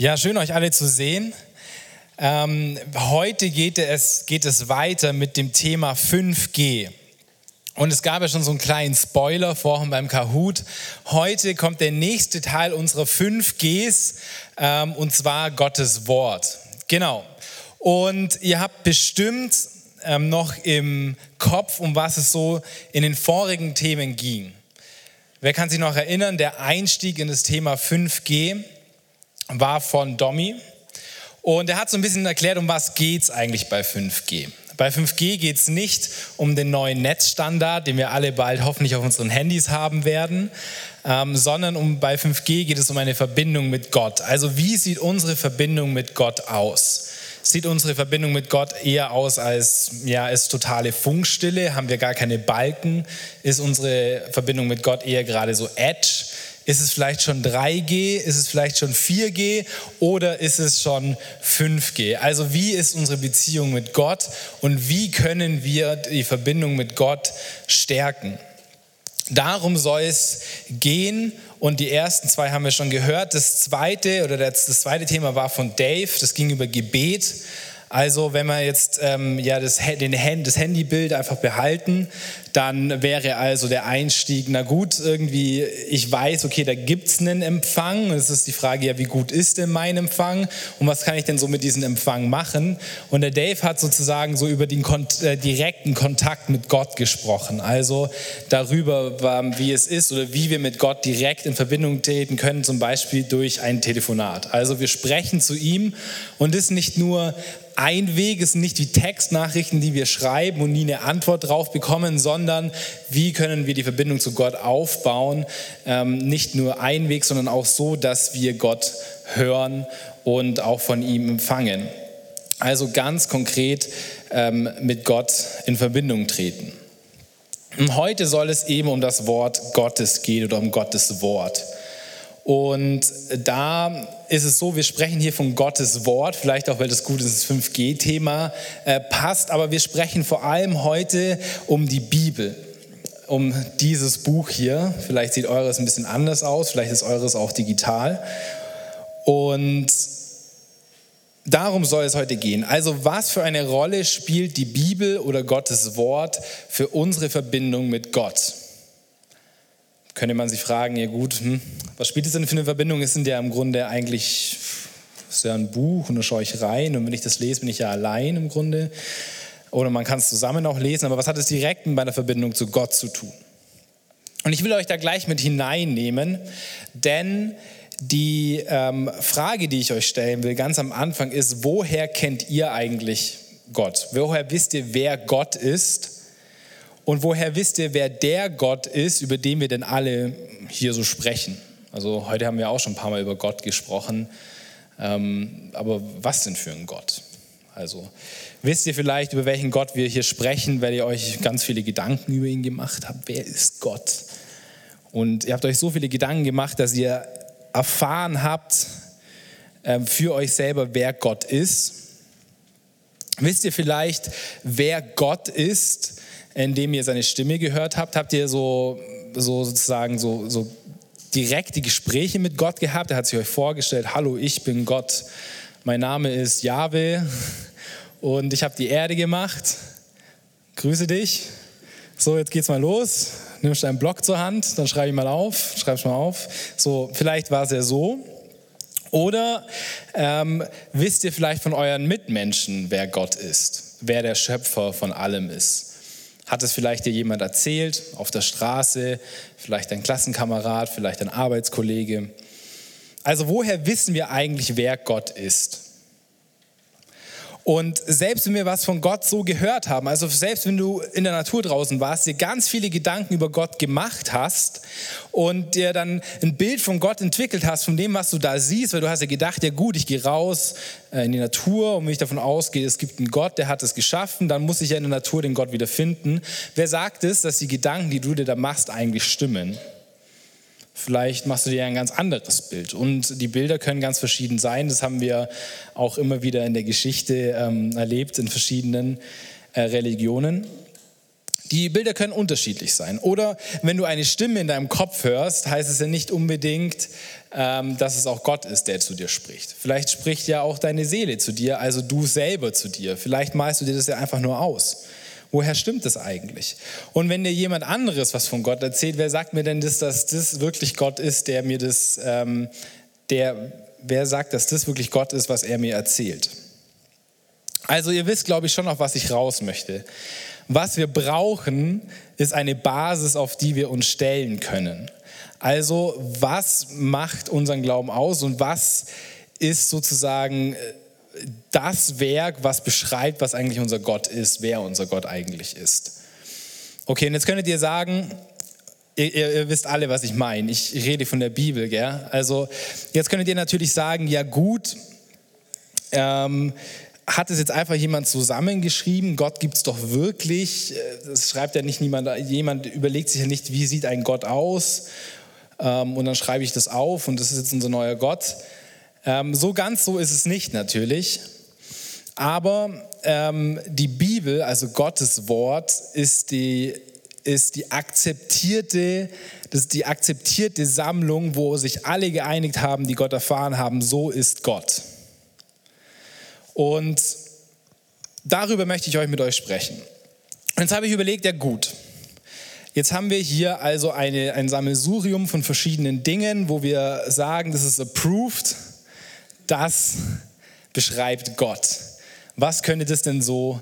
Ja, schön euch alle zu sehen. Ähm, heute geht es, geht es weiter mit dem Thema 5G. Und es gab ja schon so einen kleinen Spoiler vorhin beim Kahoot. Heute kommt der nächste Teil unserer 5Gs ähm, und zwar Gottes Wort. Genau. Und ihr habt bestimmt ähm, noch im Kopf, um was es so in den vorigen Themen ging. Wer kann sich noch erinnern, der Einstieg in das Thema 5G war von Domi. Und er hat so ein bisschen erklärt, um was geht es eigentlich bei 5G. Bei 5G geht es nicht um den neuen Netzstandard, den wir alle bald hoffentlich auf unseren Handys haben werden, ähm, sondern um, bei 5G geht es um eine Verbindung mit Gott. Also wie sieht unsere Verbindung mit Gott aus? Sieht unsere Verbindung mit Gott eher aus als, ja, ist totale Funkstille? Haben wir gar keine Balken? Ist unsere Verbindung mit Gott eher gerade so Edge? Ist es vielleicht schon 3G? Ist es vielleicht schon 4G? Oder ist es schon 5G? Also wie ist unsere Beziehung mit Gott und wie können wir die Verbindung mit Gott stärken? Darum soll es gehen und die ersten zwei haben wir schon gehört. Das zweite oder das, das zweite Thema war von Dave, das ging über Gebet. Also wenn wir jetzt ähm, ja, das, den, das Handybild einfach behalten, dann wäre also der Einstieg, na gut, irgendwie, ich weiß, okay, da gibt es einen Empfang. Es ist die Frage, ja, wie gut ist denn mein Empfang und was kann ich denn so mit diesem Empfang machen? Und der Dave hat sozusagen so über den Kont äh, direkten Kontakt mit Gott gesprochen. Also darüber, wie es ist oder wie wir mit Gott direkt in Verbindung treten können, zum Beispiel durch ein Telefonat. Also wir sprechen zu ihm und ist nicht nur ein Weg, sind nicht die Textnachrichten, die wir schreiben und nie eine Antwort drauf bekommen, sondern wie können wir die Verbindung zu Gott aufbauen. Ähm, nicht nur ein Weg, sondern auch so, dass wir Gott hören und auch von ihm empfangen. Also ganz konkret ähm, mit Gott in Verbindung treten. Und heute soll es eben um das Wort Gottes gehen oder um Gottes Wort. Und da ist es so, wir sprechen hier von Gottes Wort, vielleicht auch, weil das gut das 5G-Thema äh, passt, aber wir sprechen vor allem heute um die Bibel, um dieses Buch hier. Vielleicht sieht eures ein bisschen anders aus, vielleicht ist eures auch digital. Und darum soll es heute gehen. Also was für eine Rolle spielt die Bibel oder Gottes Wort für unsere Verbindung mit Gott? Könnte man sich fragen, ja gut, hm, was spielt es denn für eine Verbindung? Es sind ja im Grunde eigentlich, ist ja ein Buch und da schaue ich rein und wenn ich das lese, bin ich ja allein im Grunde. Oder man kann es zusammen auch lesen, aber was hat es direkt mit meiner Verbindung zu Gott zu tun? Und ich will euch da gleich mit hineinnehmen, denn die ähm, Frage, die ich euch stellen will, ganz am Anfang ist, woher kennt ihr eigentlich Gott? Woher wisst ihr, wer Gott ist? Und woher wisst ihr, wer der Gott ist, über den wir denn alle hier so sprechen? Also heute haben wir auch schon ein paar Mal über Gott gesprochen. Ähm, aber was denn für ein Gott? Also wisst ihr vielleicht, über welchen Gott wir hier sprechen, weil ihr euch ganz viele Gedanken über ihn gemacht habt? Wer ist Gott? Und ihr habt euch so viele Gedanken gemacht, dass ihr erfahren habt äh, für euch selber, wer Gott ist. Wisst ihr vielleicht, wer Gott ist? Indem ihr seine Stimme gehört habt? Habt ihr so, so sozusagen so, so direkte Gespräche mit Gott gehabt? Er hat sich euch vorgestellt, hallo, ich bin Gott, mein Name ist Jahwe und ich habe die Erde gemacht. Grüße dich. So, jetzt geht's mal los. Nimmst deinen Block zur Hand, dann schreibe ich mal auf, schreib's mal auf. So, vielleicht war es ja so. Oder ähm, wisst ihr vielleicht von euren Mitmenschen, wer Gott ist, wer der Schöpfer von allem ist? Hat es vielleicht dir jemand erzählt, auf der Straße, vielleicht ein Klassenkamerad, vielleicht ein Arbeitskollege? Also woher wissen wir eigentlich, wer Gott ist? Und selbst wenn wir was von Gott so gehört haben, also selbst wenn du in der Natur draußen warst, dir ganz viele Gedanken über Gott gemacht hast und dir dann ein Bild von Gott entwickelt hast, von dem, was du da siehst, weil du hast ja gedacht, ja gut, ich gehe raus äh, in die Natur und wenn ich davon ausgehe, es gibt einen Gott, der hat es geschaffen, dann muss ich ja in der Natur den Gott wieder finden. Wer sagt es, dass die Gedanken, die du dir da machst, eigentlich stimmen? Vielleicht machst du dir ein ganz anderes Bild. Und die Bilder können ganz verschieden sein. Das haben wir auch immer wieder in der Geschichte ähm, erlebt, in verschiedenen äh, Religionen. Die Bilder können unterschiedlich sein. Oder wenn du eine Stimme in deinem Kopf hörst, heißt es ja nicht unbedingt, ähm, dass es auch Gott ist, der zu dir spricht. Vielleicht spricht ja auch deine Seele zu dir, also du selber zu dir. Vielleicht malst du dir das ja einfach nur aus. Woher stimmt das eigentlich? Und wenn dir jemand anderes was von Gott erzählt, wer sagt mir denn, dass das wirklich Gott ist, der mir das, ähm, der, wer sagt, dass das wirklich Gott ist, was er mir erzählt? Also ihr wisst, glaube ich, schon, auf was ich raus möchte. Was wir brauchen, ist eine Basis, auf die wir uns stellen können. Also was macht unseren Glauben aus und was ist sozusagen äh, das Werk, was beschreibt, was eigentlich unser Gott ist, wer unser Gott eigentlich ist. Okay, und jetzt könntet ihr sagen, ihr, ihr wisst alle, was ich meine. Ich rede von der Bibel, gell? Also jetzt könntet ihr natürlich sagen, ja gut, ähm, hat es jetzt einfach jemand zusammengeschrieben? Gott gibt es doch wirklich. Das schreibt ja nicht niemand. Jemand überlegt sich ja nicht, wie sieht ein Gott aus? Ähm, und dann schreibe ich das auf und das ist jetzt unser neuer Gott. Ähm, so ganz so ist es nicht natürlich. Aber ähm, die Bibel, also Gottes Wort, ist die, ist die akzeptierte, das die akzeptierte Sammlung, wo sich alle geeinigt haben, die Gott erfahren haben, so ist Gott. Und darüber möchte ich euch mit euch sprechen. Jetzt habe ich überlegt, ja gut, jetzt haben wir hier also eine, ein Sammelsurium von verschiedenen Dingen, wo wir sagen, das ist approved, das beschreibt Gott. Was könnte das denn so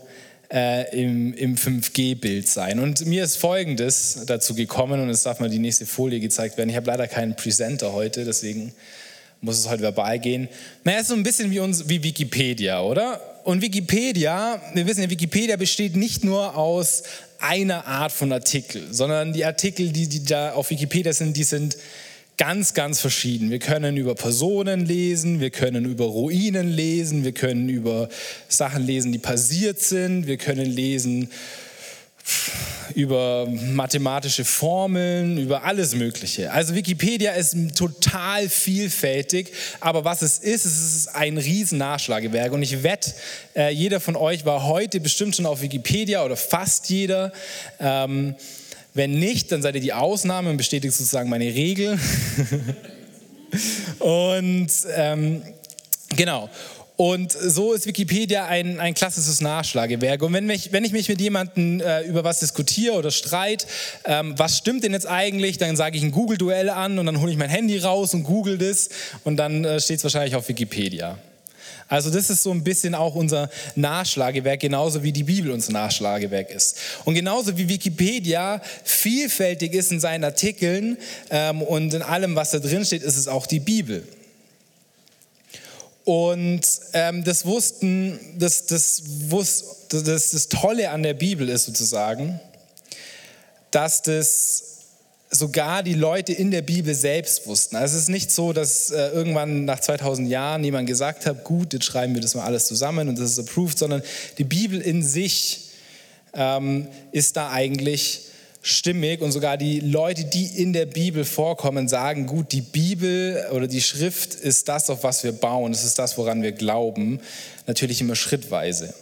äh, im, im 5G-Bild sein? Und mir ist Folgendes dazu gekommen, und es darf mal die nächste Folie gezeigt werden. Ich habe leider keinen Presenter heute, deswegen muss es heute verbal gehen. Naja, ist so ein bisschen wie, uns, wie Wikipedia, oder? Und Wikipedia, wir wissen ja, Wikipedia besteht nicht nur aus einer Art von Artikel, sondern die Artikel, die, die da auf Wikipedia sind, die sind ganz, ganz verschieden. Wir können über Personen lesen, wir können über Ruinen lesen, wir können über Sachen lesen, die passiert sind, wir können lesen über mathematische Formeln, über alles Mögliche. Also Wikipedia ist total vielfältig, aber was es ist, es ist ein riesen Nachschlagewerk und ich wette, äh, jeder von euch war heute bestimmt schon auf Wikipedia oder fast jeder. Ähm, wenn nicht, dann seid ihr die Ausnahme und bestätigt sozusagen meine Regel. und ähm, genau. Und so ist Wikipedia ein, ein klassisches Nachschlagewerk. Und wenn, mich, wenn ich mich mit jemandem äh, über was diskutiere oder streit, ähm, was stimmt denn jetzt eigentlich, dann sage ich ein Google-Duell an und dann hole ich mein Handy raus und google das und dann äh, steht es wahrscheinlich auf Wikipedia. Also das ist so ein bisschen auch unser Nachschlagewerk, genauso wie die Bibel unser Nachschlagewerk ist. Und genauso wie Wikipedia vielfältig ist in seinen Artikeln ähm, und in allem, was da drin steht, ist es auch die Bibel. Und ähm, das wussten, das, das, wusst, das, das Tolle an der Bibel ist sozusagen, dass das sogar die Leute in der Bibel selbst wussten. Also es ist nicht so, dass äh, irgendwann nach 2000 Jahren jemand gesagt hat, gut, jetzt schreiben wir das mal alles zusammen und das ist approved, sondern die Bibel in sich ähm, ist da eigentlich stimmig und sogar die Leute, die in der Bibel vorkommen, sagen, gut, die Bibel oder die Schrift ist das, auf was wir bauen, das ist das, woran wir glauben, natürlich immer schrittweise.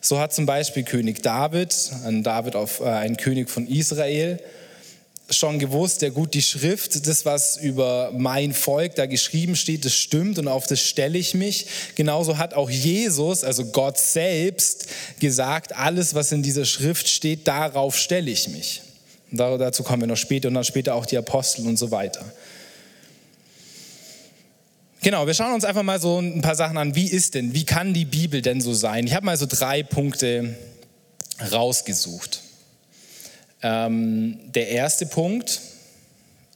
So hat zum Beispiel König David, ein David auf, äh, ein König von Israel, schon gewusst, ja gut, die Schrift, das, was über mein Volk da geschrieben steht, das stimmt und auf das stelle ich mich. Genauso hat auch Jesus, also Gott selbst, gesagt, alles, was in dieser Schrift steht, darauf stelle ich mich. Und dazu kommen wir noch später und dann später auch die Apostel und so weiter. Genau, wir schauen uns einfach mal so ein paar Sachen an. Wie ist denn, wie kann die Bibel denn so sein? Ich habe mal so drei Punkte rausgesucht. Ähm, der erste Punkt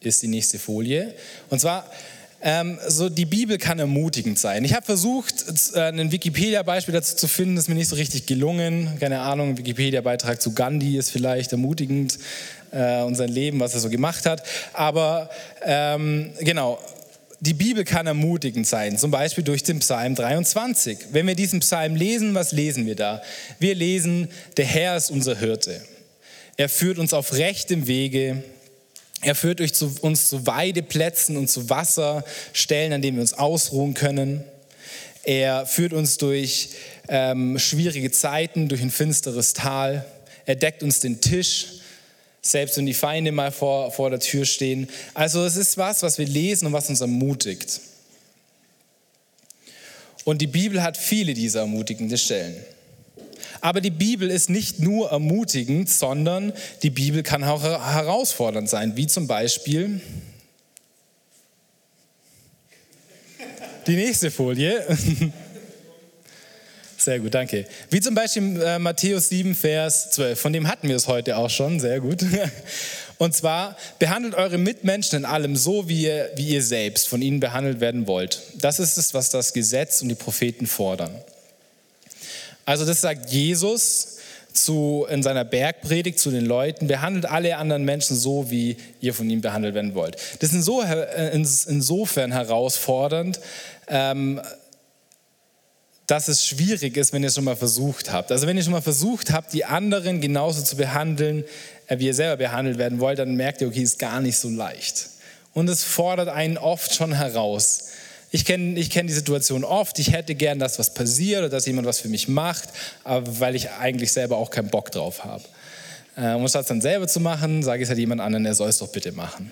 ist die nächste Folie. Und zwar, ähm, so die Bibel kann ermutigend sein. Ich habe versucht, äh, ein Wikipedia-Beispiel dazu zu finden, das ist mir nicht so richtig gelungen. Keine Ahnung, ein Wikipedia-Beitrag zu Gandhi ist vielleicht ermutigend äh, und sein Leben, was er so gemacht hat. Aber ähm, genau, die Bibel kann ermutigend sein, zum Beispiel durch den Psalm 23. Wenn wir diesen Psalm lesen, was lesen wir da? Wir lesen, der Herr ist unser Hirte. Er führt uns auf rechtem Wege. Er führt uns zu Weideplätzen und zu Wasserstellen, an denen wir uns ausruhen können. Er führt uns durch ähm, schwierige Zeiten, durch ein finsteres Tal. Er deckt uns den Tisch Selbst wenn die Feinde mal vor, vor der Tür stehen. Also es ist was, was wir lesen und was uns ermutigt. Und die Bibel hat viele dieser ermutigenden Stellen. Aber die Bibel ist nicht nur ermutigend, sondern die Bibel kann auch herausfordernd sein, wie zum Beispiel die nächste Folie. Sehr gut, danke. Wie zum Beispiel äh, Matthäus 7, Vers 12. Von dem hatten wir es heute auch schon. Sehr gut. Und zwar, behandelt eure Mitmenschen in allem so, wie ihr, wie ihr selbst von ihnen behandelt werden wollt. Das ist es, was das Gesetz und die Propheten fordern. Also das sagt Jesus zu, in seiner Bergpredigt zu den Leuten, behandelt alle anderen Menschen so, wie ihr von ihnen behandelt werden wollt. Das ist äh, insofern herausfordernd, ähm, dass es schwierig ist, wenn ihr es schon mal versucht habt. Also wenn ihr schon mal versucht habt, die anderen genauso zu behandeln, äh, wie ihr selber behandelt werden wollt, dann merkt ihr, okay, ist gar nicht so leicht. Und es fordert einen oft schon heraus. Ich kenne ich kenn die Situation oft, ich hätte gern, dass was passiert oder dass jemand was für mich macht, aber weil ich eigentlich selber auch keinen Bock drauf habe. Äh, um es dann selber zu machen, sage ich es halt jemand anderen, er soll es doch bitte machen.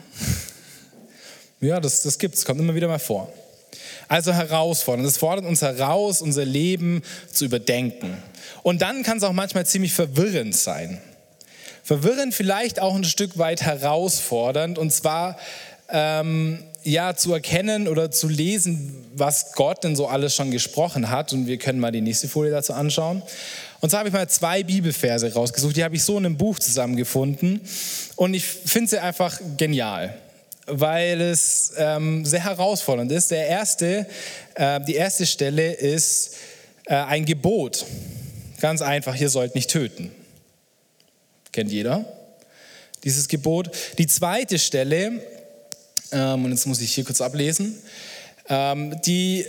ja, das, das gibt es, kommt immer wieder mal vor. Also herausfordern. Das fordert uns heraus, unser Leben zu überdenken. Und dann kann es auch manchmal ziemlich verwirrend sein. Verwirrend vielleicht auch ein Stück weit herausfordernd. Und zwar ähm, ja zu erkennen oder zu lesen, was Gott denn so alles schon gesprochen hat. Und wir können mal die nächste Folie dazu anschauen. Und zwar habe ich mal zwei Bibelverse rausgesucht. Die habe ich so in einem Buch zusammengefunden. Und ich finde sie einfach genial weil es ähm, sehr herausfordernd ist. Der erste, äh, die erste Stelle ist äh, ein Gebot. Ganz einfach, ihr sollt nicht töten. Kennt jeder dieses Gebot. Die zweite Stelle, ähm, und jetzt muss ich hier kurz ablesen, ähm, die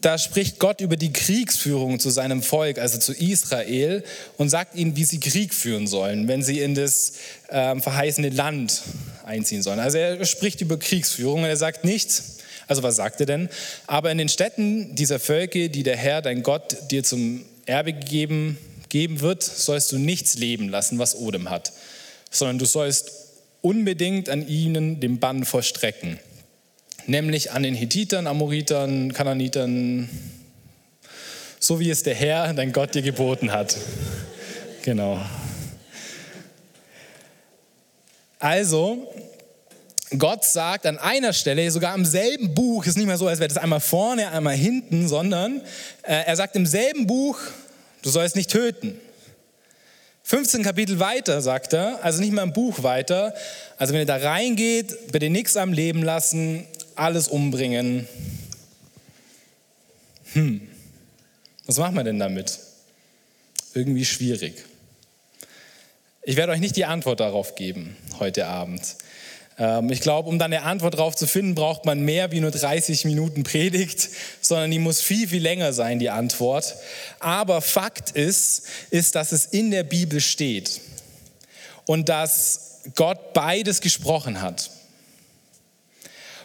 da spricht Gott über die Kriegsführung zu seinem Volk, also zu Israel, und sagt ihnen, wie sie Krieg führen sollen, wenn sie in das ähm, verheißene Land einziehen sollen. Also er spricht über Kriegsführung und er sagt nichts, also was sagt er denn? Aber in den Städten dieser Völker, die der Herr, dein Gott, dir zum Erbe gegeben, geben wird, sollst du nichts leben lassen, was Odem hat, sondern du sollst unbedingt an ihnen den Bann vollstrecken nämlich an den Hethitern, Amoritern, Kananitern, so wie es der Herr, dein Gott, dir geboten hat. Genau. Also, Gott sagt an einer Stelle, sogar im selben Buch, ist nicht mehr so, als wäre das einmal vorne, einmal hinten, sondern äh, er sagt im selben Buch, du sollst nicht töten. 15 Kapitel weiter sagt er, also nicht mal im Buch weiter, also wenn ihr da reingeht, bitte nichts am Leben lassen, alles umbringen. Hm, was machen wir denn damit? Irgendwie schwierig. Ich werde euch nicht die Antwort darauf geben heute Abend. Ähm, ich glaube, um dann eine Antwort darauf zu finden, braucht man mehr wie nur 30 Minuten Predigt, sondern die muss viel, viel länger sein, die Antwort. Aber Fakt ist, ist, dass es in der Bibel steht und dass Gott beides gesprochen hat.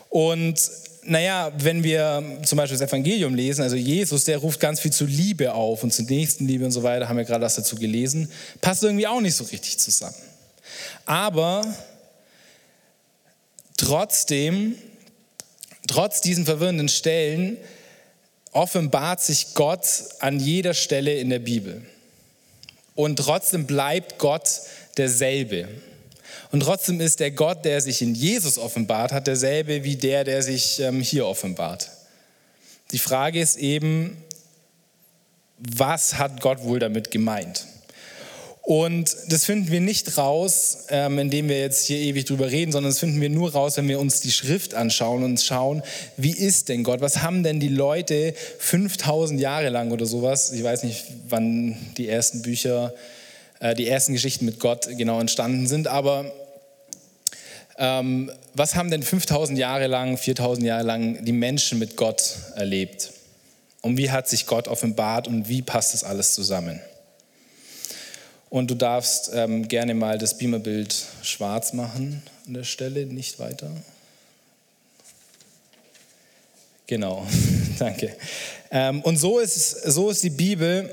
Und naja, wenn wir zum Beispiel das Evangelium lesen, also Jesus, der ruft ganz viel zu Liebe auf und zur Nächstenliebe und so weiter, haben wir gerade was dazu gelesen, passt irgendwie auch nicht so richtig zusammen. Aber trotzdem, trotz diesen verwirrenden Stellen, offenbart sich Gott an jeder Stelle in der Bibel. Und trotzdem bleibt Gott derselbe. Und trotzdem ist der Gott, der sich in Jesus offenbart hat, derselbe wie der, der sich ähm, hier offenbart. Die Frage ist eben, was hat Gott wohl damit gemeint? Und das finden wir nicht raus, ähm, indem wir jetzt hier ewig drüber reden, sondern das finden wir nur raus, wenn wir uns die Schrift anschauen und schauen, wie ist denn Gott? Was haben denn die Leute 5000 Jahre lang oder sowas? Ich weiß nicht, wann die ersten Bücher, äh, die ersten Geschichten mit Gott genau entstanden sind, aber ähm, was haben denn 5000 Jahre lang, 4000 Jahre lang die Menschen mit Gott erlebt? Und wie hat sich Gott offenbart und wie passt das alles zusammen? Und du darfst ähm, gerne mal das Beamerbild schwarz machen an der Stelle, nicht weiter. Genau, danke. Ähm, und so ist, so ist die Bibel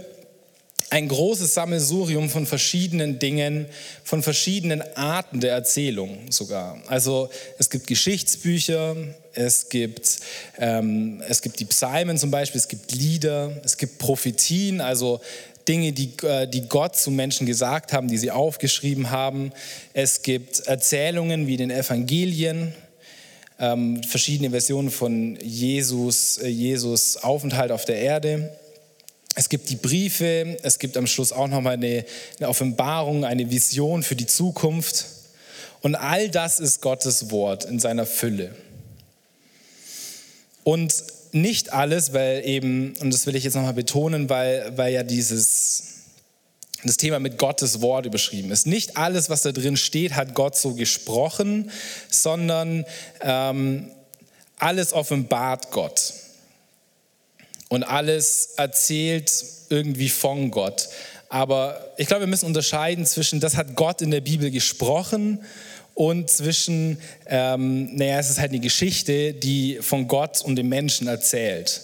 ein großes Sammelsurium von verschiedenen Dingen, von verschiedenen Arten der Erzählung sogar. Also es gibt Geschichtsbücher, es gibt, ähm, es gibt die Psalmen zum Beispiel, es gibt Lieder, es gibt Prophetien, also Dinge, die, äh, die Gott zu Menschen gesagt haben, die sie aufgeschrieben haben. Es gibt Erzählungen wie den Evangelien, ähm, verschiedene Versionen von Jesus, äh, Jesus Aufenthalt auf der Erde. Es gibt die Briefe, es gibt am Schluss auch nochmal eine, eine Offenbarung, eine Vision für die Zukunft. Und all das ist Gottes Wort in seiner Fülle. Und nicht alles, weil eben, und das will ich jetzt nochmal betonen, weil, weil ja dieses, das Thema mit Gottes Wort überschrieben ist. Nicht alles, was da drin steht, hat Gott so gesprochen, sondern ähm, alles offenbart Gott und alles erzählt irgendwie von Gott. Aber ich glaube, wir müssen unterscheiden zwischen, das hat Gott in der Bibel gesprochen und zwischen, ähm, naja, es ist halt eine Geschichte, die von Gott und dem Menschen erzählt.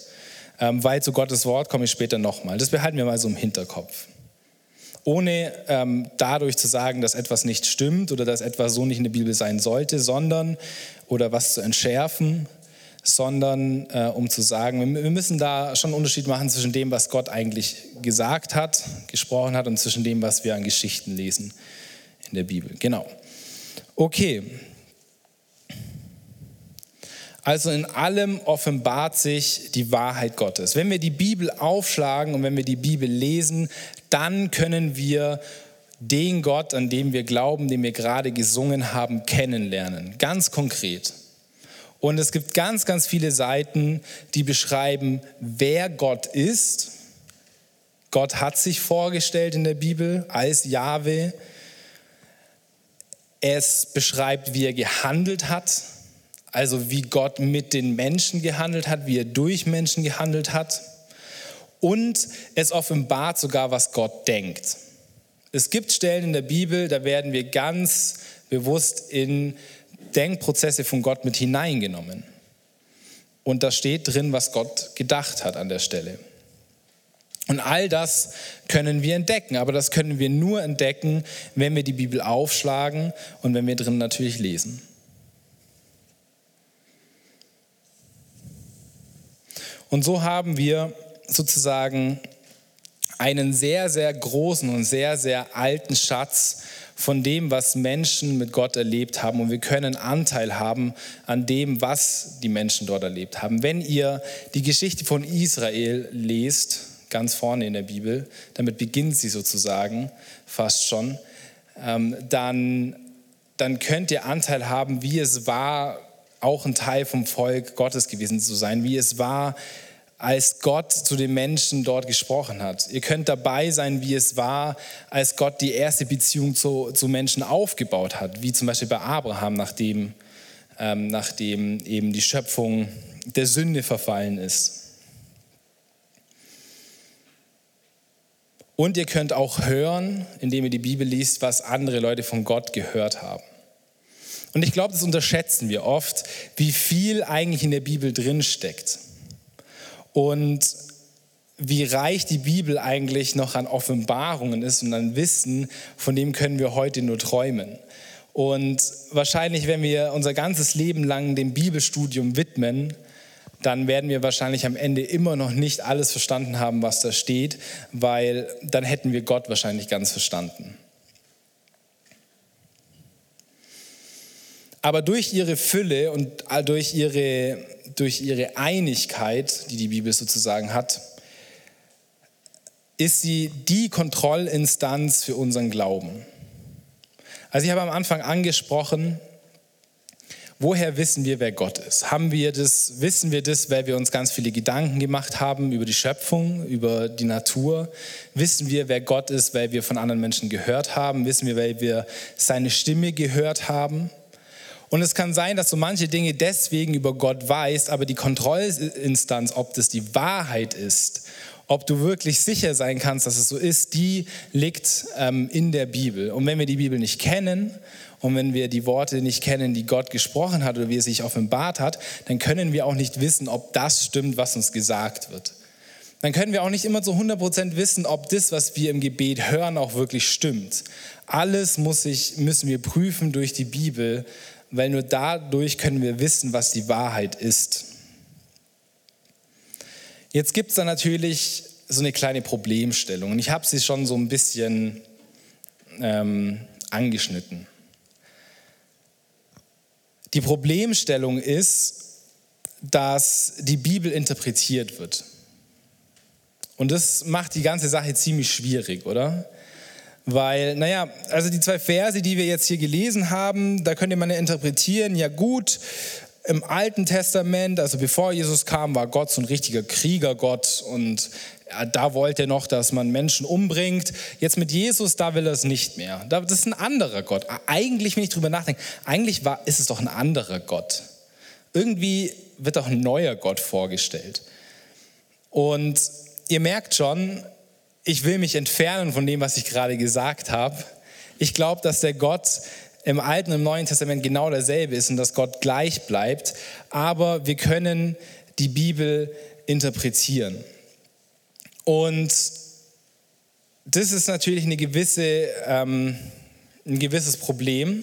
Ähm, weil zu Gottes Wort komme ich später nochmal. Das behalten wir mal so im Hinterkopf. Ohne ähm, dadurch zu sagen, dass etwas nicht stimmt oder dass etwas so nicht in der Bibel sein sollte, sondern, oder was zu entschärfen, sondern äh, um zu sagen, wir müssen da schon einen Unterschied machen zwischen dem, was Gott eigentlich gesagt hat, gesprochen hat und zwischen dem, was wir an Geschichten lesen in der Bibel. Genau. Okay. Also in allem offenbart sich die Wahrheit Gottes. Wenn wir die Bibel aufschlagen und wenn wir die Bibel lesen, dann können wir den Gott, an dem wir glauben, den wir gerade gesungen haben, kennenlernen. Ganz konkret. Und es gibt ganz, ganz viele Seiten, die beschreiben, wer Gott ist. Gott hat sich vorgestellt in der Bibel als Jahwe. Es beschreibt, wie er gehandelt hat, also wie Gott mit den Menschen gehandelt hat, wie er durch Menschen gehandelt hat. Und es offenbart sogar, was Gott denkt. Es gibt Stellen in der Bibel, da werden wir ganz bewusst in Denkprozesse von Gott mit hineingenommen. Und da steht drin, was Gott gedacht hat an der Stelle. Und all das können wir entdecken, aber das können wir nur entdecken, wenn wir die Bibel aufschlagen und wenn wir drin natürlich lesen. Und so haben wir sozusagen einen sehr, sehr großen und sehr, sehr alten Schatz von dem, was Menschen mit Gott erlebt haben. Und wir können Anteil haben an dem, was die Menschen dort erlebt haben. Wenn ihr die Geschichte von Israel lest, ganz vorne in der Bibel, damit beginnt sie sozusagen fast schon, ähm, dann, dann könnt ihr Anteil haben, wie es war, auch ein Teil vom Volk Gottes gewesen zu sein, wie es war, als Gott zu den Menschen dort gesprochen hat. Ihr könnt dabei sein, wie es war, als Gott die erste Beziehung zu, zu Menschen aufgebaut hat, wie zum Beispiel bei Abraham, nachdem, ähm, nachdem eben die Schöpfung der Sünde verfallen ist. Und ihr könnt auch hören, indem ihr die Bibel liest, was andere Leute von Gott gehört haben. Und ich glaube, das unterschätzen wir oft, wie viel eigentlich in der Bibel drinsteckt und wie reich die Bibel eigentlich noch an Offenbarungen ist und an Wissen, von dem können wir heute nur träumen. Und wahrscheinlich, wenn wir unser ganzes Leben lang dem Bibelstudium widmen, dann werden wir wahrscheinlich am Ende immer noch nicht alles verstanden haben, was da steht, weil dann hätten wir Gott wahrscheinlich ganz verstanden. Aber durch ihre Fülle und durch ihre, durch ihre Einigkeit, die die Bibel sozusagen hat, ist sie die Kontrollinstanz für unseren Glauben. Also ich habe am Anfang angesprochen, woher wissen wir, wer Gott ist? Haben wir das, wissen wir das, weil wir uns ganz viele Gedanken gemacht haben über die Schöpfung, über die Natur? Wissen wir, wer Gott ist, weil wir von anderen Menschen gehört haben? Wissen wir, weil wir seine Stimme gehört haben? Und es kann sein, dass du manche Dinge deswegen über Gott weißt, aber die Kontrollinstanz, ob das die Wahrheit ist, ob du wirklich sicher sein kannst, dass es so ist, die liegt ähm, in der Bibel. Und wenn wir die Bibel nicht kennen und wenn wir die Worte nicht kennen, die Gott gesprochen hat oder wie er sich offenbart hat, dann können wir auch nicht wissen, ob das stimmt, was uns gesagt wird. dann können wir auch nicht immer zu 100% wissen, ob das, was wir im Gebet hören, auch wirklich stimmt. Alles ich, müssen wir prüfen durch die Bibel, weil nur dadurch können wir wissen, was die Wahrheit ist. Jetzt gibt es da natürlich so eine kleine Problemstellung und ich habe sie schon so ein bisschen ähm, angeschnitten. Die Problemstellung ist, dass die Bibel interpretiert wird. Und das macht die ganze Sache ziemlich schwierig, oder? Weil, naja, also die zwei Verse, die wir jetzt hier gelesen haben, da könnte man ja interpretieren, ja gut, im Alten Testament, also bevor Jesus kam, war Gott so ein richtiger Kriegergott und da wollte er noch, dass man Menschen umbringt. Jetzt mit Jesus, da will er es nicht mehr. Das ist ein anderer Gott. Eigentlich, wenn ich drüber nachdenke, eigentlich war, ist es doch ein anderer Gott. Irgendwie wird doch ein neuer Gott vorgestellt. Und ihr merkt schon, ich will mich entfernen von dem, was ich gerade gesagt habe. Ich glaube, dass der Gott im Alten und im Neuen Testament genau derselbe ist und dass Gott gleich bleibt. Aber wir können die Bibel interpretieren. Und das ist natürlich eine gewisse, ähm, ein gewisses Problem.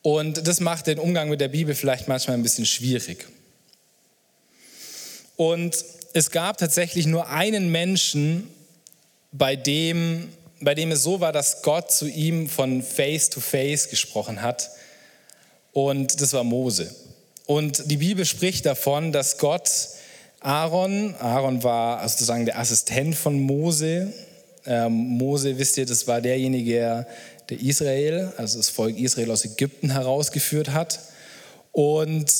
Und das macht den Umgang mit der Bibel vielleicht manchmal ein bisschen schwierig. Und es gab tatsächlich nur einen Menschen, bei dem, bei dem es so war, dass Gott zu ihm von Face to Face gesprochen hat. Und das war Mose. Und die Bibel spricht davon, dass Gott Aaron. Aaron war sozusagen der Assistent von Mose. Ähm, Mose, wisst ihr, das war derjenige, der Israel, also das Volk Israel aus Ägypten herausgeführt hat. Und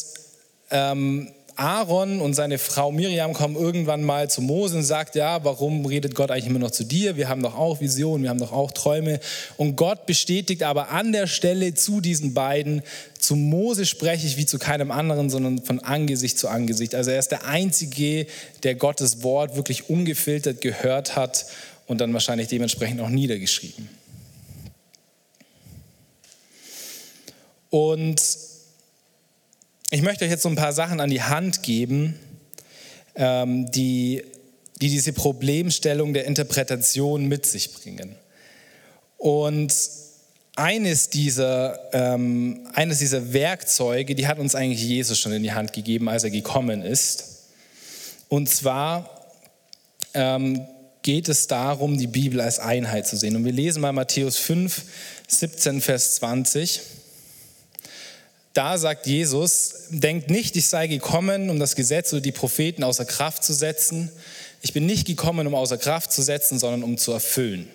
ähm, Aaron und seine Frau Miriam kommen irgendwann mal zu Mose und sagt, ja, warum redet Gott eigentlich immer noch zu dir? Wir haben doch auch Visionen, wir haben doch auch Träume. Und Gott bestätigt aber an der Stelle zu diesen beiden, zu Mose spreche ich wie zu keinem anderen, sondern von Angesicht zu Angesicht. Also er ist der Einzige, der Gottes Wort wirklich ungefiltert gehört hat und dann wahrscheinlich dementsprechend auch niedergeschrieben. Und ich möchte euch jetzt so ein paar Sachen an die Hand geben, ähm, die, die diese Problemstellung der Interpretation mit sich bringen. Und eines dieser, ähm, eines dieser Werkzeuge, die hat uns eigentlich Jesus schon in die Hand gegeben, als er gekommen ist. Und zwar ähm, geht es darum, die Bibel als Einheit zu sehen. Und wir lesen mal Matthäus 5, 17, Vers 20. Da sagt Jesus, denkt nicht, ich sei gekommen, um das Gesetz oder die Propheten außer Kraft zu setzen. Ich bin nicht gekommen, um außer Kraft zu setzen, sondern um zu erfüllen.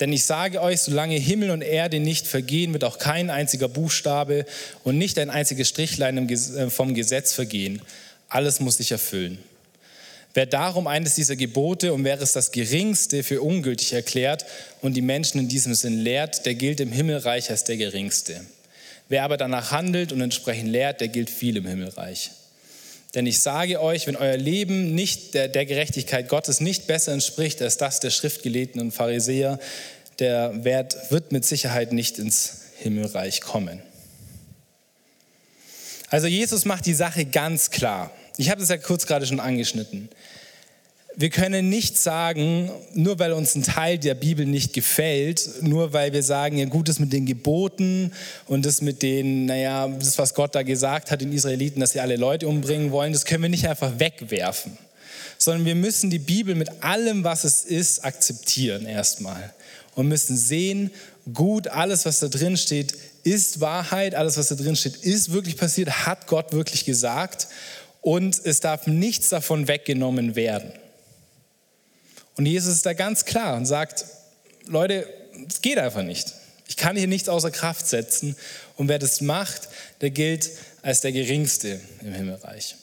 Denn ich sage euch, solange Himmel und Erde nicht vergehen, wird auch kein einziger Buchstabe und nicht ein einziges Strichlein äh, vom Gesetz vergehen. Alles muss sich erfüllen. Wer darum eines dieser Gebote und wer es das geringste für ungültig erklärt und die Menschen in diesem Sinn lehrt, der gilt im Himmelreich als der geringste. Wer aber danach handelt und entsprechend lehrt, der gilt viel im Himmelreich. Denn ich sage euch, wenn euer Leben nicht der, der Gerechtigkeit Gottes nicht besser entspricht als das der Schriftgelehrten und Pharisäer, der Wert wird mit Sicherheit nicht ins Himmelreich kommen. Also Jesus macht die Sache ganz klar. Ich habe es ja kurz gerade schon angeschnitten wir können nicht sagen, nur weil uns ein Teil der Bibel nicht gefällt, nur weil wir sagen, ja gut, das mit den Geboten und das mit den, naja, das, was Gott da gesagt hat den Israeliten, dass sie alle Leute umbringen wollen, das können wir nicht einfach wegwerfen, sondern wir müssen die Bibel mit allem, was es ist, akzeptieren erstmal und müssen sehen, gut, alles, was da drin steht, ist Wahrheit, alles, was da drin steht, ist wirklich passiert, hat Gott wirklich gesagt und es darf nichts davon weggenommen werden. Und Jesus ist da ganz klar und sagt, Leute, es geht einfach nicht. Ich kann hier nichts außer Kraft setzen. Und wer das macht, der gilt als der Geringste im Himmelreich.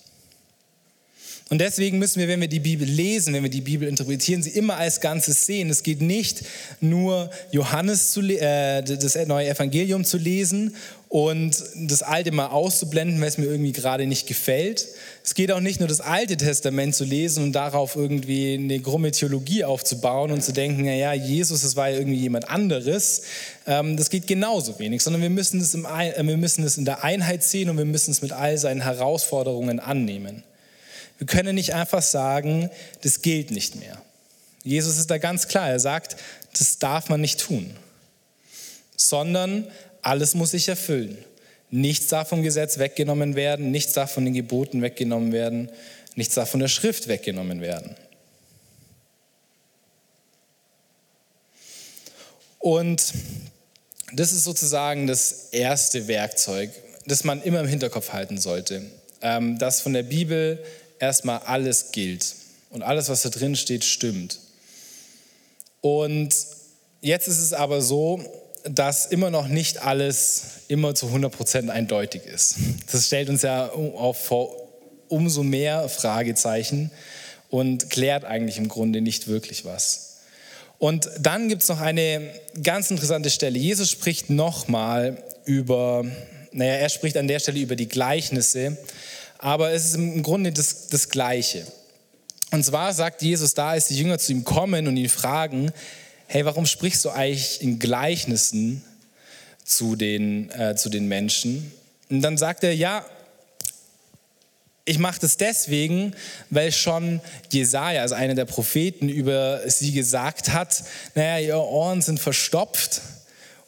Und deswegen müssen wir, wenn wir die Bibel lesen, wenn wir die Bibel interpretieren, sie immer als Ganzes sehen. Es geht nicht nur Johannes zu, äh, das neue Evangelium zu lesen und das Alte mal auszublenden, weil es mir irgendwie gerade nicht gefällt. Es geht auch nicht nur das Alte Testament zu lesen und darauf irgendwie eine krumme Theologie aufzubauen und zu denken, naja, Jesus, das war ja irgendwie jemand anderes. Ähm, das geht genauso wenig, sondern wir müssen, es im, äh, wir müssen es in der Einheit sehen und wir müssen es mit all seinen Herausforderungen annehmen. Wir können nicht einfach sagen, das gilt nicht mehr. Jesus ist da ganz klar. Er sagt, das darf man nicht tun, sondern alles muss sich erfüllen. Nichts darf vom Gesetz weggenommen werden, nichts darf von den Geboten weggenommen werden, nichts darf von der Schrift weggenommen werden. Und das ist sozusagen das erste Werkzeug, das man immer im Hinterkopf halten sollte, ähm, dass von der Bibel erstmal alles gilt und alles, was da drin steht, stimmt. Und jetzt ist es aber so, dass immer noch nicht alles immer zu 100% eindeutig ist. Das stellt uns ja auch vor umso mehr Fragezeichen und klärt eigentlich im Grunde nicht wirklich was. Und dann gibt es noch eine ganz interessante Stelle. Jesus spricht nochmal über, naja, er spricht an der Stelle über die Gleichnisse, aber es ist im Grunde das, das Gleiche. Und zwar sagt Jesus da, als die Jünger zu ihm kommen und ihn fragen, hey, warum sprichst du eigentlich in Gleichnissen zu den, äh, zu den Menschen? Und dann sagt er, ja, ich mache das deswegen, weil schon Jesaja, also einer der Propheten, über sie gesagt hat: Naja, ihre Ohren sind verstopft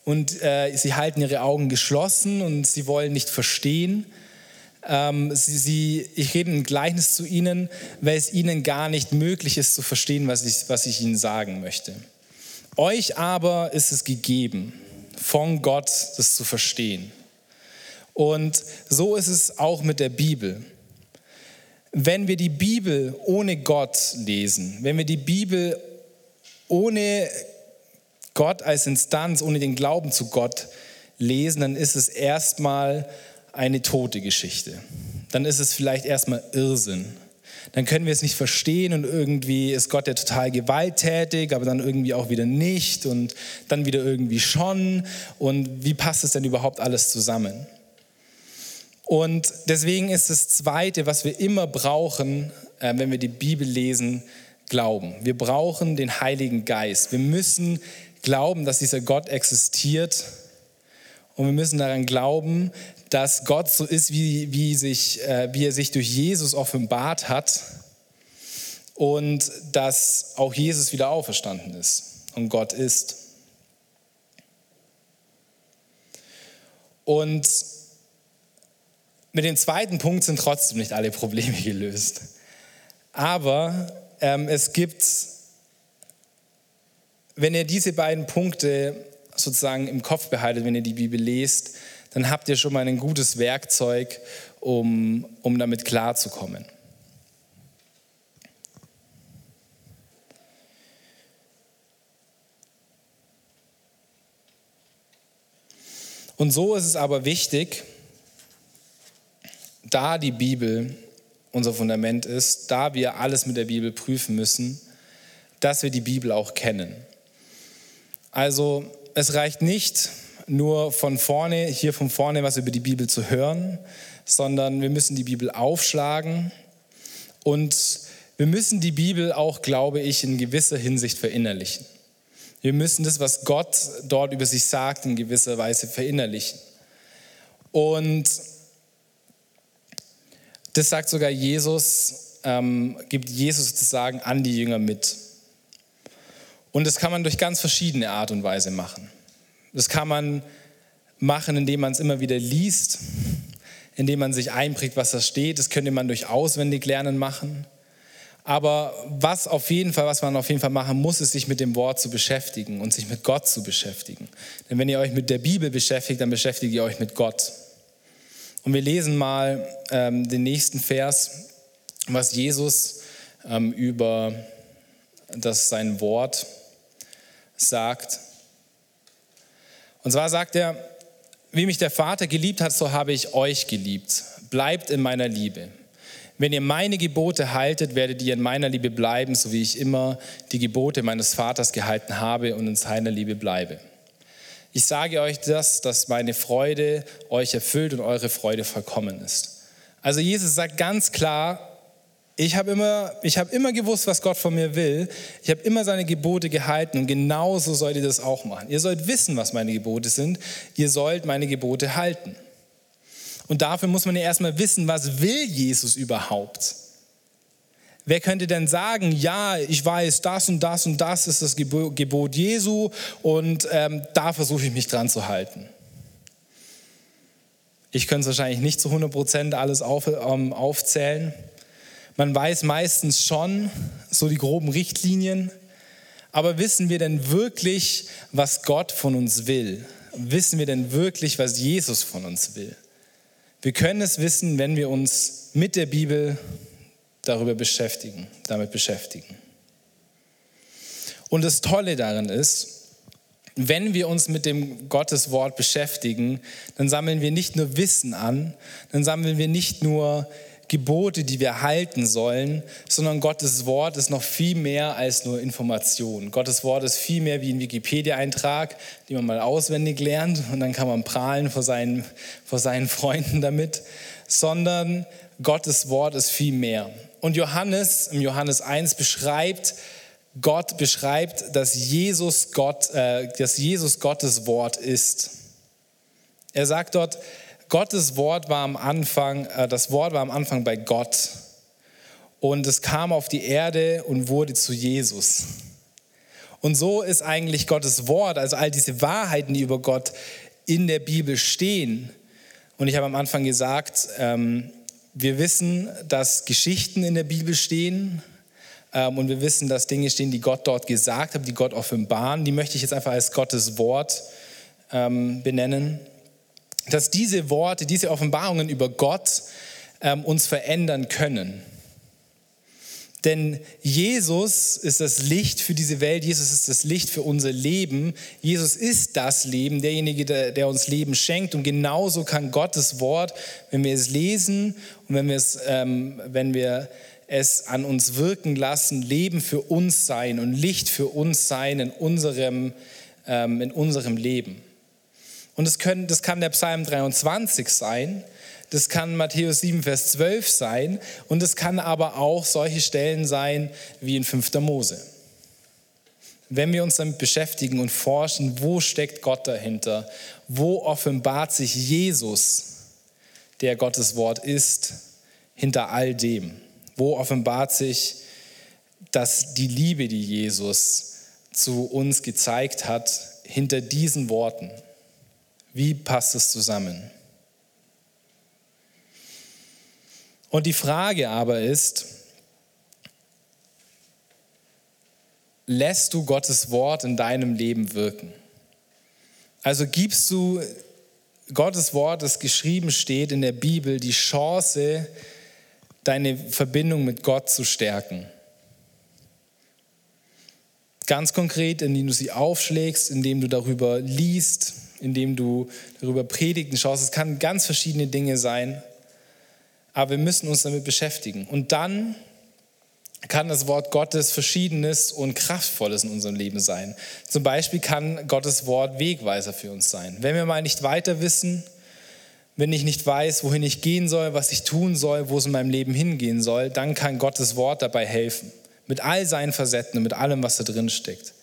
und äh, sie halten ihre Augen geschlossen und sie wollen nicht verstehen. Ähm, sie, sie, ich rede ein Gleichnis zu ihnen, weil es ihnen gar nicht möglich ist zu verstehen, was ich, was ich ihnen sagen möchte. Euch aber ist es gegeben, von Gott das zu verstehen. Und so ist es auch mit der Bibel wenn wir die Bibel ohne Gott lesen, wenn wir die Bibel ohne Gott als Instanz, ohne den Glauben zu Gott lesen, dann ist es erstmal eine tote Geschichte. Dann ist es vielleicht erstmal Irrsinn. Dann können wir es nicht verstehen und irgendwie ist Gott ja total gewalttätig, aber dann irgendwie auch wieder nicht und dann wieder irgendwie schon. Und wie passt es denn überhaupt alles zusammen? Und deswegen ist das Zweite, was wir immer brauchen, äh, wenn wir die Bibel lesen, Glauben. Wir brauchen den Heiligen Geist. Wir müssen glauben, dass dieser Gott existiert. Und wir müssen daran glauben, dass Gott so ist, wie, wie, sich, äh, wie er sich durch Jesus offenbart hat. Und dass auch Jesus wieder auferstanden ist und Gott ist. Und mit dem zweiten Punkt sind trotzdem nicht alle Probleme gelöst. Aber ähm, es gibt, wenn ihr diese beiden Punkte sozusagen im Kopf behaltet, wenn ihr die Bibel lest, dann habt ihr schon mal ein gutes Werkzeug, um, um damit klarzukommen. Und so ist es aber wichtig, da die Bibel unser Fundament ist, da wir alles mit der Bibel prüfen müssen, dass wir die Bibel auch kennen. Also es reicht nicht nur von vorne, hier von vorne was über die Bibel zu hören, sondern wir müssen die Bibel aufschlagen und wir müssen die Bibel auch, glaube ich, in gewisser Hinsicht verinnerlichen. Wir müssen das, was Gott dort über sich sagt, in gewisser Weise verinnerlichen. Und das sagt sogar Jesus, ähm, gibt Jesus sozusagen an die Jünger mit. Und das kann man durch ganz verschiedene Art und Weise machen. Das kann man machen, indem man es immer wieder liest, indem man sich einprägt, was da steht. Das könnte man durch Auswendiglernen machen. Aber was auf jeden Fall, was man auf jeden Fall machen muss, ist sich mit dem Wort zu beschäftigen und sich mit Gott zu beschäftigen. Denn wenn ihr euch mit der Bibel beschäftigt, dann beschäftigt ihr euch mit Gott. Und wir lesen mal ähm, den nächsten Vers, was Jesus ähm, über das sein Wort sagt. Und zwar sagt er, wie mich der Vater geliebt hat, so habe ich euch geliebt. Bleibt in meiner Liebe. Wenn ihr meine Gebote haltet, werdet ihr in meiner Liebe bleiben, so wie ich immer die Gebote meines Vaters gehalten habe und in seiner Liebe bleibe. Ich sage euch das, dass meine Freude euch erfüllt und eure Freude vollkommen ist. Also Jesus sagt ganz klar, ich habe immer, hab immer gewusst, was Gott von mir will. Ich habe immer seine Gebote gehalten und genauso sollt ihr das auch machen. Ihr sollt wissen, was meine Gebote sind. Ihr sollt meine Gebote halten. Und dafür muss man ja erstmal wissen, was will Jesus überhaupt? Wer könnte denn sagen, ja, ich weiß, das und das und das ist das Gebot Jesu und ähm, da versuche ich mich dran zu halten? Ich könnte es wahrscheinlich nicht zu 100 Prozent alles auf, ähm, aufzählen. Man weiß meistens schon so die groben Richtlinien, aber wissen wir denn wirklich, was Gott von uns will? Wissen wir denn wirklich, was Jesus von uns will? Wir können es wissen, wenn wir uns mit der Bibel darüber beschäftigen, damit beschäftigen. Und das Tolle darin ist, wenn wir uns mit dem Gotteswort beschäftigen, dann sammeln wir nicht nur Wissen an, dann sammeln wir nicht nur Gebote, die wir halten sollen, sondern Gottes Wort ist noch viel mehr als nur Information. Gottes Wort ist viel mehr wie ein Wikipedia-Eintrag, den man mal auswendig lernt und dann kann man prahlen vor seinen, vor seinen Freunden damit, sondern Gottes Wort ist viel mehr. Und Johannes, im Johannes 1 beschreibt, Gott beschreibt, dass Jesus, Gott, äh, dass Jesus Gottes Wort ist. Er sagt dort, Gottes Wort war am Anfang, äh, das Wort war am Anfang bei Gott. Und es kam auf die Erde und wurde zu Jesus. Und so ist eigentlich Gottes Wort, also all diese Wahrheiten, die über Gott in der Bibel stehen. Und ich habe am Anfang gesagt, ähm, wir wissen, dass Geschichten in der Bibel stehen ähm, und wir wissen, dass Dinge stehen, die Gott dort gesagt hat, die Gott offenbaren. Die möchte ich jetzt einfach als Gottes Wort ähm, benennen. Dass diese Worte, diese Offenbarungen über Gott ähm, uns verändern können. Denn Jesus ist das Licht für diese Welt, Jesus ist das Licht für unser Leben, Jesus ist das Leben, derjenige, der, der, uns Leben schenkt. Und genauso kann Gottes Wort, wenn wir es lesen und wenn wir es, ähm, wenn wir es an uns wirken lassen, Leben für uns sein und Licht für uns sein in unserem, ähm, in unserem Leben. Und das, können, das kann der Psalm 23 sein, das kann Matthäus 7, Vers 12 sein und es kann aber auch solche Stellen sein wie in 5. Mose. Wenn wir uns damit beschäftigen und forschen, wo steckt Gott dahinter? Wo offenbart sich Jesus, der Gottes Wort ist, hinter all dem? Wo offenbart sich, dass die Liebe, die Jesus zu uns gezeigt hat, hinter diesen Worten? Wie passt es zusammen? Und die Frage aber ist, lässt du Gottes Wort in deinem Leben wirken? Also gibst du Gottes Wort, das geschrieben steht in der Bibel, die Chance, deine Verbindung mit Gott zu stärken? Ganz konkret, indem du sie aufschlägst, indem du darüber liest, indem du darüber Predigten schaust. Es kann ganz verschiedene Dinge sein aber wir müssen uns damit beschäftigen. Und dann kann das Wort Gottes Verschiedenes und Kraftvolles in unserem Leben sein. Zum Beispiel kann Gottes Wort Wegweiser für uns sein. Wenn wir mal nicht weiter wissen, wenn ich nicht weiß, wohin ich gehen soll, was ich tun soll, wo es in meinem Leben hingehen soll, dann kann Gottes Wort dabei helfen. Mit all seinen Facetten und mit allem, was da drin steckt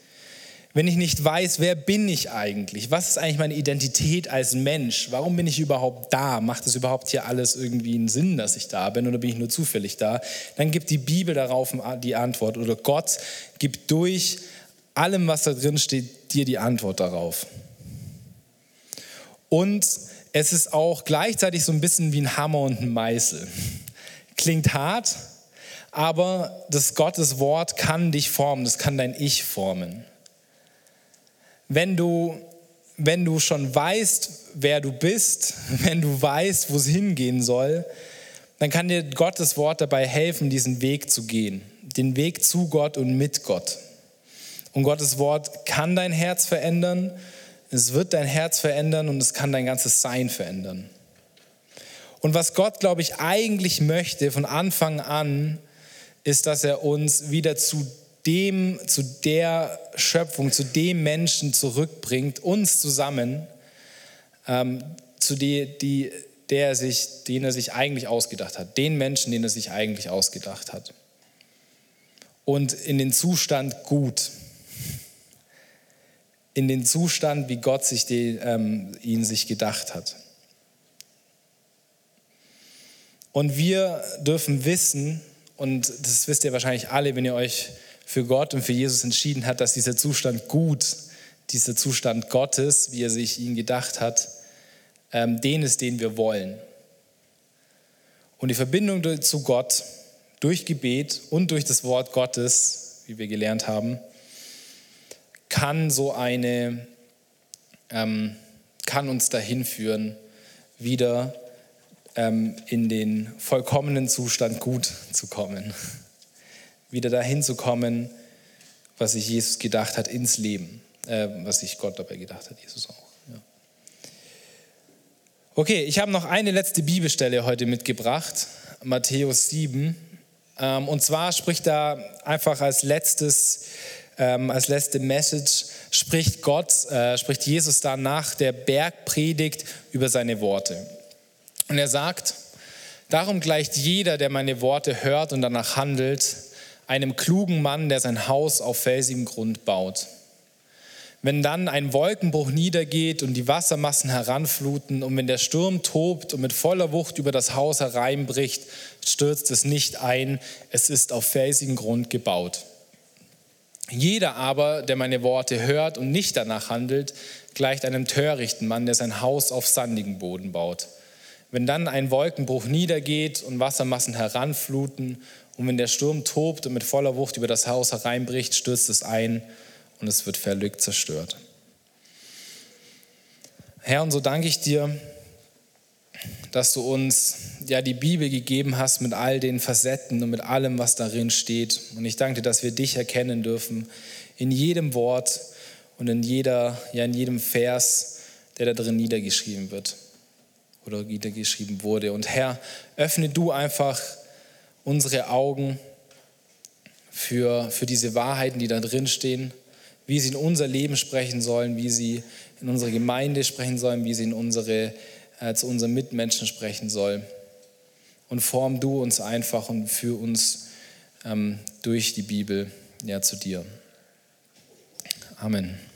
wenn ich nicht weiß, wer bin ich eigentlich? Was ist eigentlich meine Identität als Mensch? Warum bin ich überhaupt da? Macht es überhaupt hier alles irgendwie einen Sinn, dass ich da bin oder bin ich nur zufällig da? Dann gibt die Bibel darauf die Antwort oder Gott gibt durch allem, was da drin steht, dir die Antwort darauf. Und es ist auch gleichzeitig so ein bisschen wie ein Hammer und ein Meißel. Klingt hart, aber das Gottes Wort kann dich formen, das kann dein Ich formen wenn du, wenn du schon weißt, wer du bist, wenn du weißt, wo es hingehen soll, dann kann dir Gottes Wort dabei helfen, diesen Weg zu gehen. Den Weg zu Gott und mit Gott. Und Gottes Wort kann dein Herz verändern, es wird dein Herz verändern und es kann dein ganzes Sein verändern. Und was Gott, glaube ich, eigentlich möchte von Anfang an, ist, dass er uns wieder zu dem, zu der Schöpfung, zu dem Menschen zurückbringt, uns zusammen, ähm, zu die, die, der sich, den er sich eigentlich ausgedacht hat, den Menschen, den er sich eigentlich ausgedacht hat. Und in den Zustand gut, in den Zustand, wie Gott sich den, ähm, ihn sich gedacht hat. Und wir dürfen wissen, und das wisst ihr wahrscheinlich alle, wenn ihr euch für Gott und für Jesus entschieden habt, dass dieser Zustand gut, dieser Zustand Gottes, wie er sich ihn gedacht hat, ähm, den ist, den wir wollen. Und die Verbindung zu Gott durch Gebet und durch das Wort Gottes, wie wir gelernt haben, kann so eine, ähm, kann uns dahin führen, wieder in den vollkommenen Zustand gut zu kommen. Wieder dahin zu kommen, was sich Jesus gedacht hat ins Leben, äh, was sich Gott dabei gedacht hat, Jesus auch. Ja. Okay, ich habe noch eine letzte Bibelstelle heute mitgebracht, Matthäus 7. Ähm, und zwar spricht da einfach als letztes, ähm, als letzte Message, spricht Gott, äh, spricht Jesus da nach der Bergpredigt über seine Worte. Und er sagt, darum gleicht jeder, der meine Worte hört und danach handelt, einem klugen Mann, der sein Haus auf felsigem Grund baut. Wenn dann ein Wolkenbruch niedergeht und die Wassermassen heranfluten und wenn der Sturm tobt und mit voller Wucht über das Haus hereinbricht, stürzt es nicht ein, es ist auf felsigem Grund gebaut. Jeder aber, der meine Worte hört und nicht danach handelt, gleicht einem törichten Mann, der sein Haus auf sandigen Boden baut. Wenn dann ein Wolkenbruch niedergeht und Wassermassen heranfluten und wenn der Sturm tobt und mit voller Wucht über das Haus hereinbricht, stürzt es ein und es wird verlückt zerstört. Herr, und so danke ich dir, dass du uns ja die Bibel gegeben hast mit all den Facetten und mit allem, was darin steht. Und ich danke dir, dass wir dich erkennen dürfen in jedem Wort und in jeder, ja in jedem Vers, der da drin niedergeschrieben wird oder niedergeschrieben wurde. Und Herr, öffne du einfach unsere Augen für, für diese Wahrheiten, die da drin stehen, wie sie in unser Leben sprechen sollen, wie sie in unsere Gemeinde sprechen sollen, wie sie in unsere, äh, zu unseren Mitmenschen sprechen sollen. Und form du uns einfach und führ uns ähm, durch die Bibel ja, zu dir. Amen.